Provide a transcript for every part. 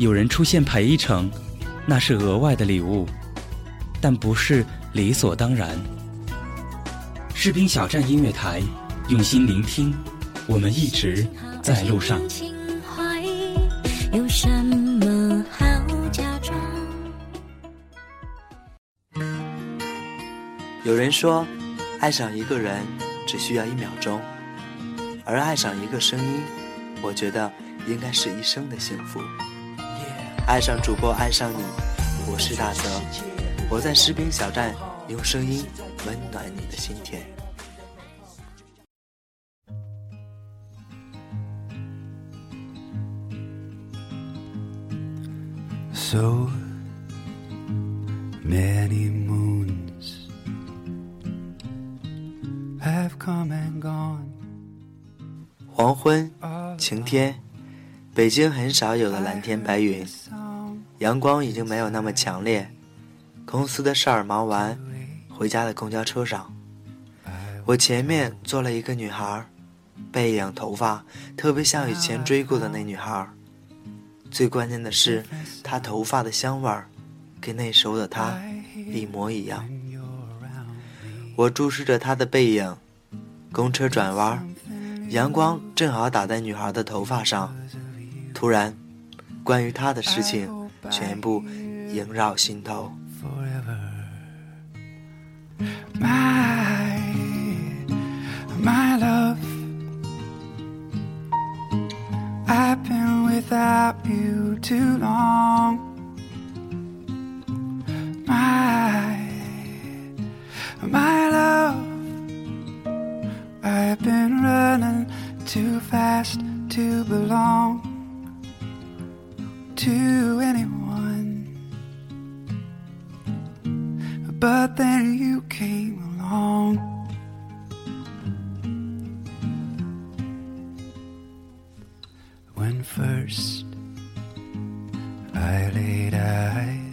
有人出现陪一程，那是额外的礼物，但不是理所当然。”士兵小站音乐台，用心聆听，我们一直在路上。有什么好假装？有人说，爱上一个人只需要一秒钟，而爱上一个声音，我觉得应该是一生的幸福。爱上主播，爱上你，我是大泽，我在士兵小站用声音温暖你的心田。So many moons have come and gone. 黄昏，晴天，北京很少有的蓝天白云，阳光已经没有那么强烈。公司的事儿忙完，回家的公交车上，我前面坐了一个女孩，背影、头发特别像以前追过的那女孩。最关键的是，她头发的香味儿，跟那时候的她一模一样。我注视着她的背影，公车转弯。阳光正好打在女孩的头发上，突然，关于她的事情全部萦绕心头。 My, my love, I've been without you too long. My, my love, I've been running too fast to belong But then you came along. When first I laid eyes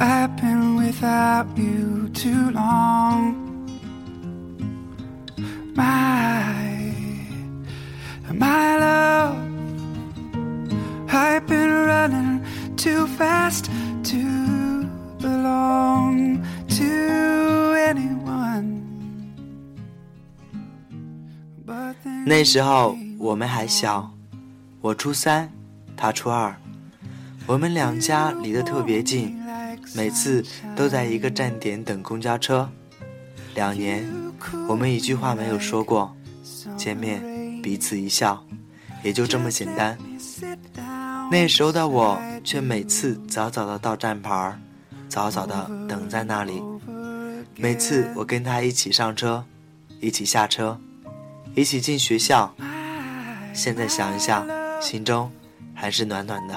I've been without you too long. My, my love, I've been running too fast to belong to anyone. But then 那时候我们还小，我初三，他初二，我们两家离得特别近，每次都在一个站点等公交车。两年，我们一句话没有说过，见面彼此一笑，也就这么简单。那时候的我却每次早早的到站牌儿，早早的等在那里。每次我跟他一起上车，一起下车，一起进学校。现在想一想，心中还是暖暖的。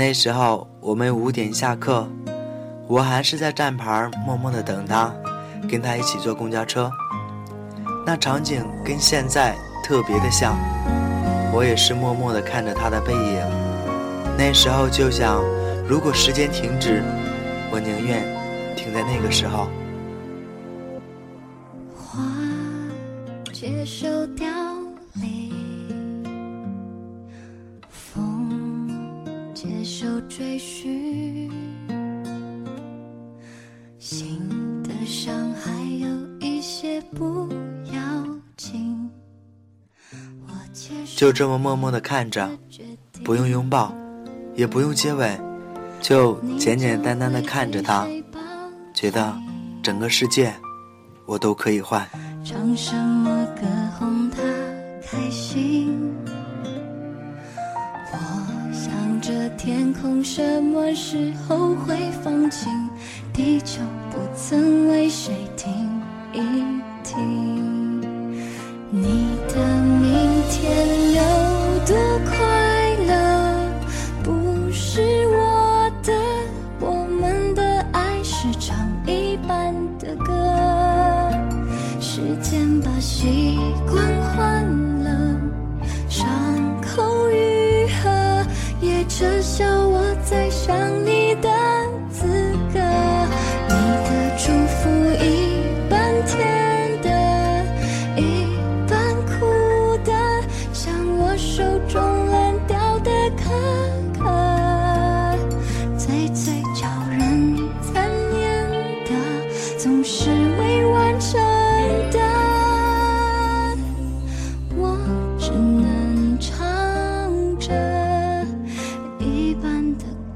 那时候我们五点下课，我还是在站牌默默的等他，跟他一起坐公交车。那场景跟现在特别的像，我也是默默的看着他的背影。那时候就想，如果时间停止，我宁愿停在那个时候。花接受凋追寻，心的伤还有一些不要紧。就这么默默的看着，不用拥抱，也不用接吻，就简简单单的看着他，觉得整个世界我都可以换。什么时候会放晴，地球不曾为谁停一停。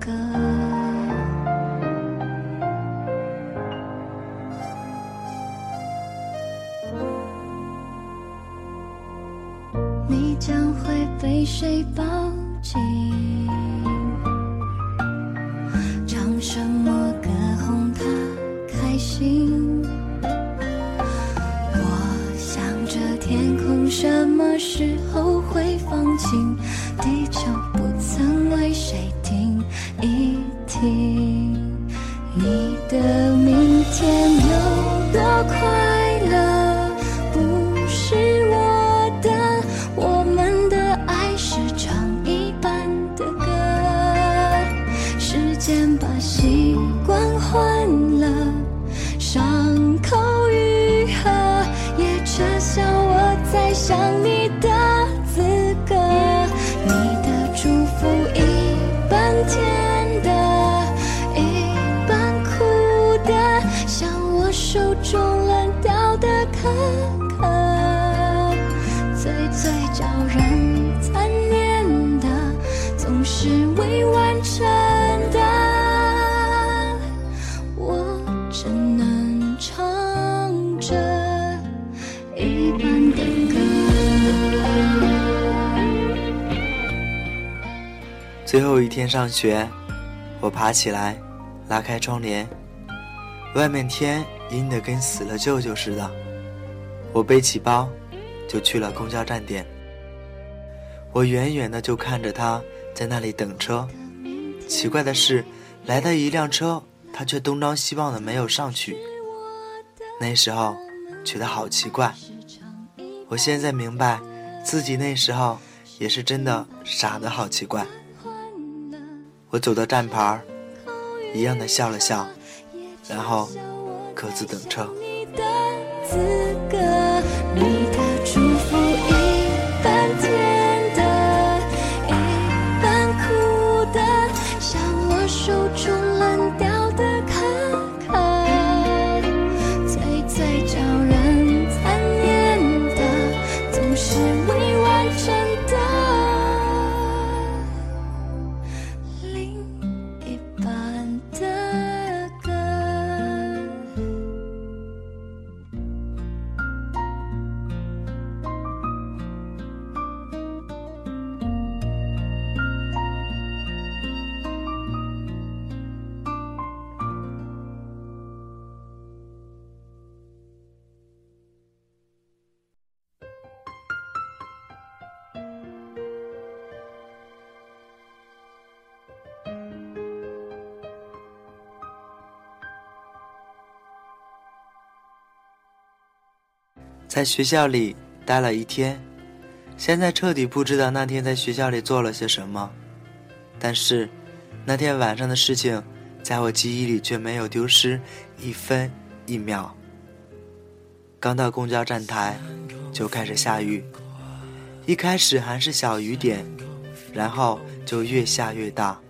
歌。你将会被谁抱紧？最后一天上学，我爬起来，拉开窗帘，外面天阴得跟死了舅舅似的。我背起包，就去了公交站点。我远远的就看着他在那里等车。奇怪的是，来的一辆车，他却东张西望的没有上去。那时候觉得好奇怪。我现在明白，自己那时候也是真的傻的好奇怪。我走到站牌，一样的笑了笑，然后各自等车。在学校里待了一天，现在彻底不知道那天在学校里做了些什么。但是，那天晚上的事情，在我记忆里却没有丢失一分一秒。刚到公交站台，就开始下雨，一开始还是小雨点，然后就越下越大。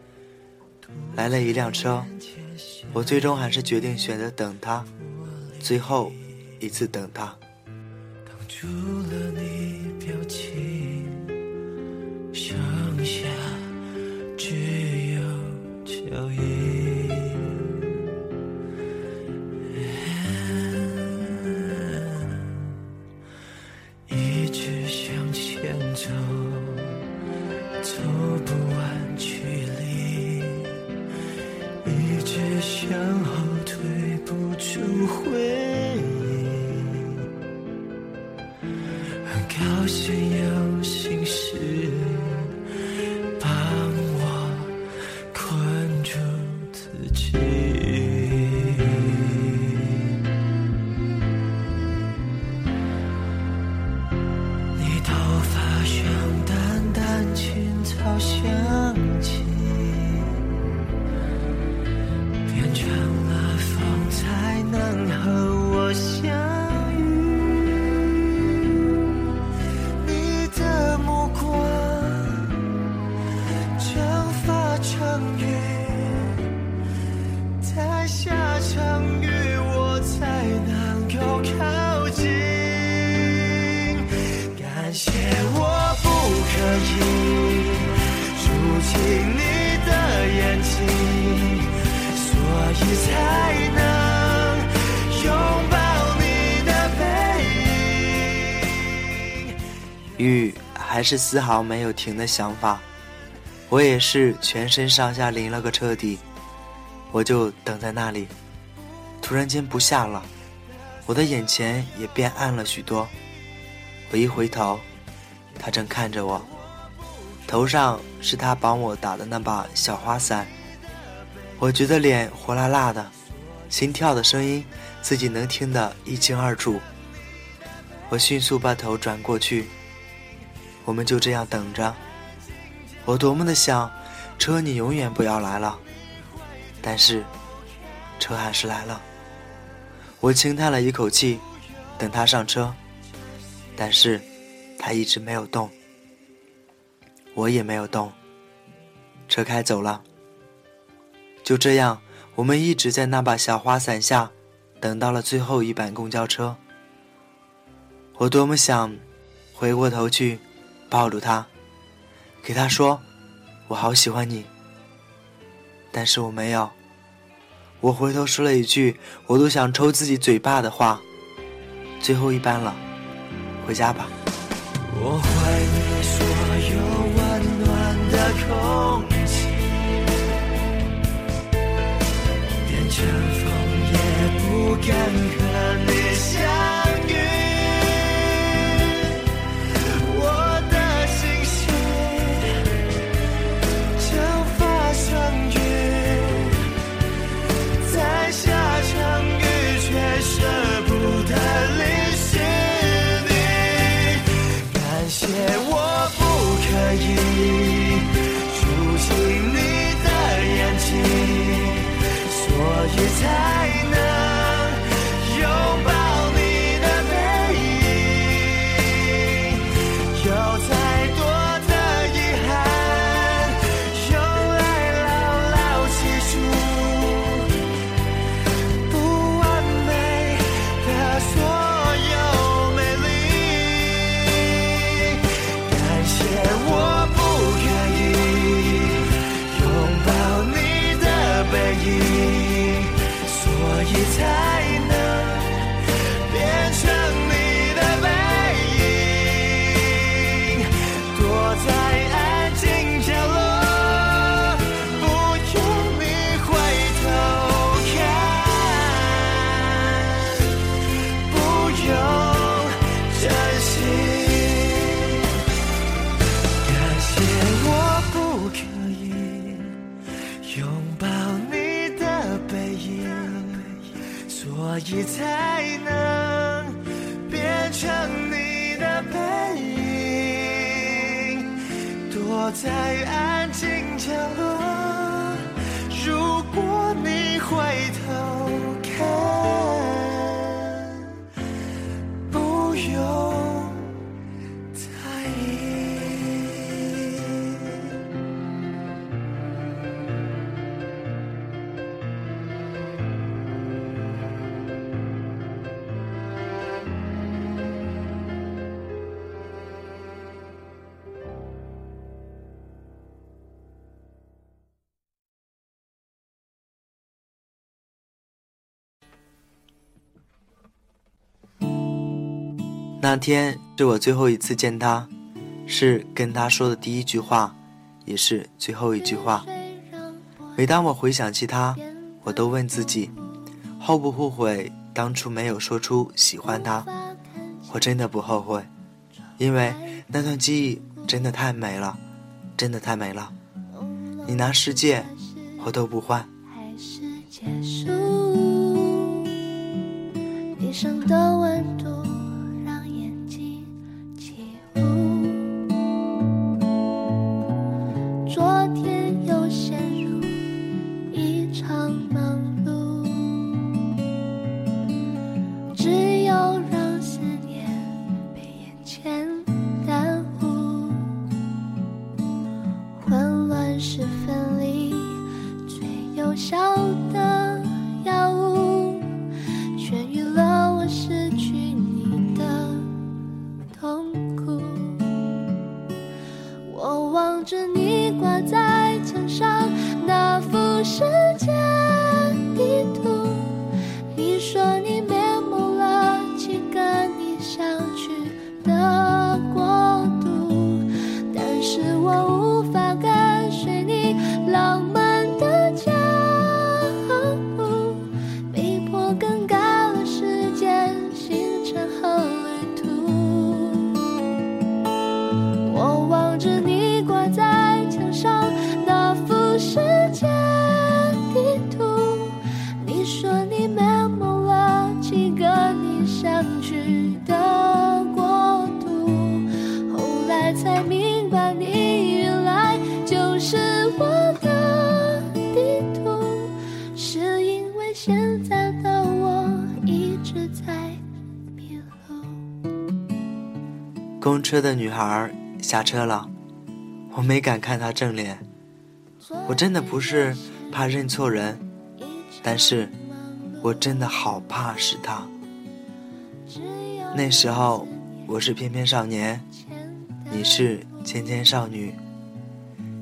来了一辆车，我最终还是决定选择等他，最后一次等他。除了你表情，雨还是丝毫没有停的想法，我也是全身上下淋了个彻底，我就等在那里。突然间不下了，我的眼前也变暗了许多。我一回头，他正看着我，头上是他帮我打的那把小花伞。我觉得脸火辣辣的，心跳的声音自己能听得一清二楚。我迅速把头转过去。我们就这样等着。我多么的想，车你永远不要来了。但是，车还是来了。我轻叹了一口气，等他上车。但是，他一直没有动。我也没有动。车开走了。就这样，我们一直在那把小花伞下，等到了最后一班公交车。我多么想，回过头去。抱住他，给他说：“我好喜欢你。”但是我没有。我回头说了一句我都想抽自己嘴巴的话：“最后一班了，回家吧。”我怀念所有温暖的空气，变成风也不敢回头。那天是我最后一次见他，是跟他说的第一句话，也是最后一句话。每当我回想起他，我都问自己，后不后悔当初没有说出喜欢他？我真的不后悔，因为那段记忆真的太美了，真的太美了。你拿世界，我都不换。公车的女孩下车了，我没敢看她正脸。我真的不是怕认错人，但是我真的好怕是他。那时候我是翩翩少年，你是芊芊少女。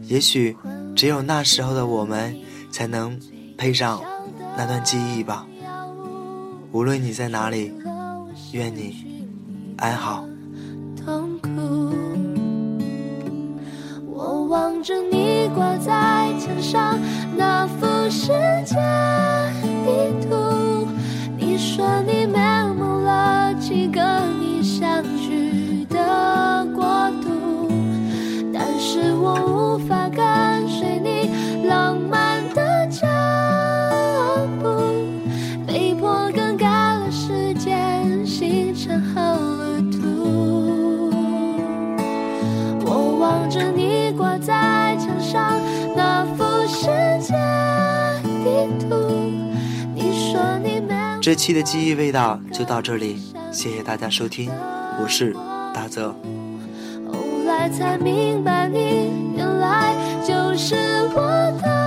也许只有那时候的我们，才能配上那段记忆吧。无论你在哪里，愿你安好。望着你挂在墙上那幅世界。这期的记忆味道就到这里，谢谢大家收听，我是大泽。后来才明白，你原来就是我的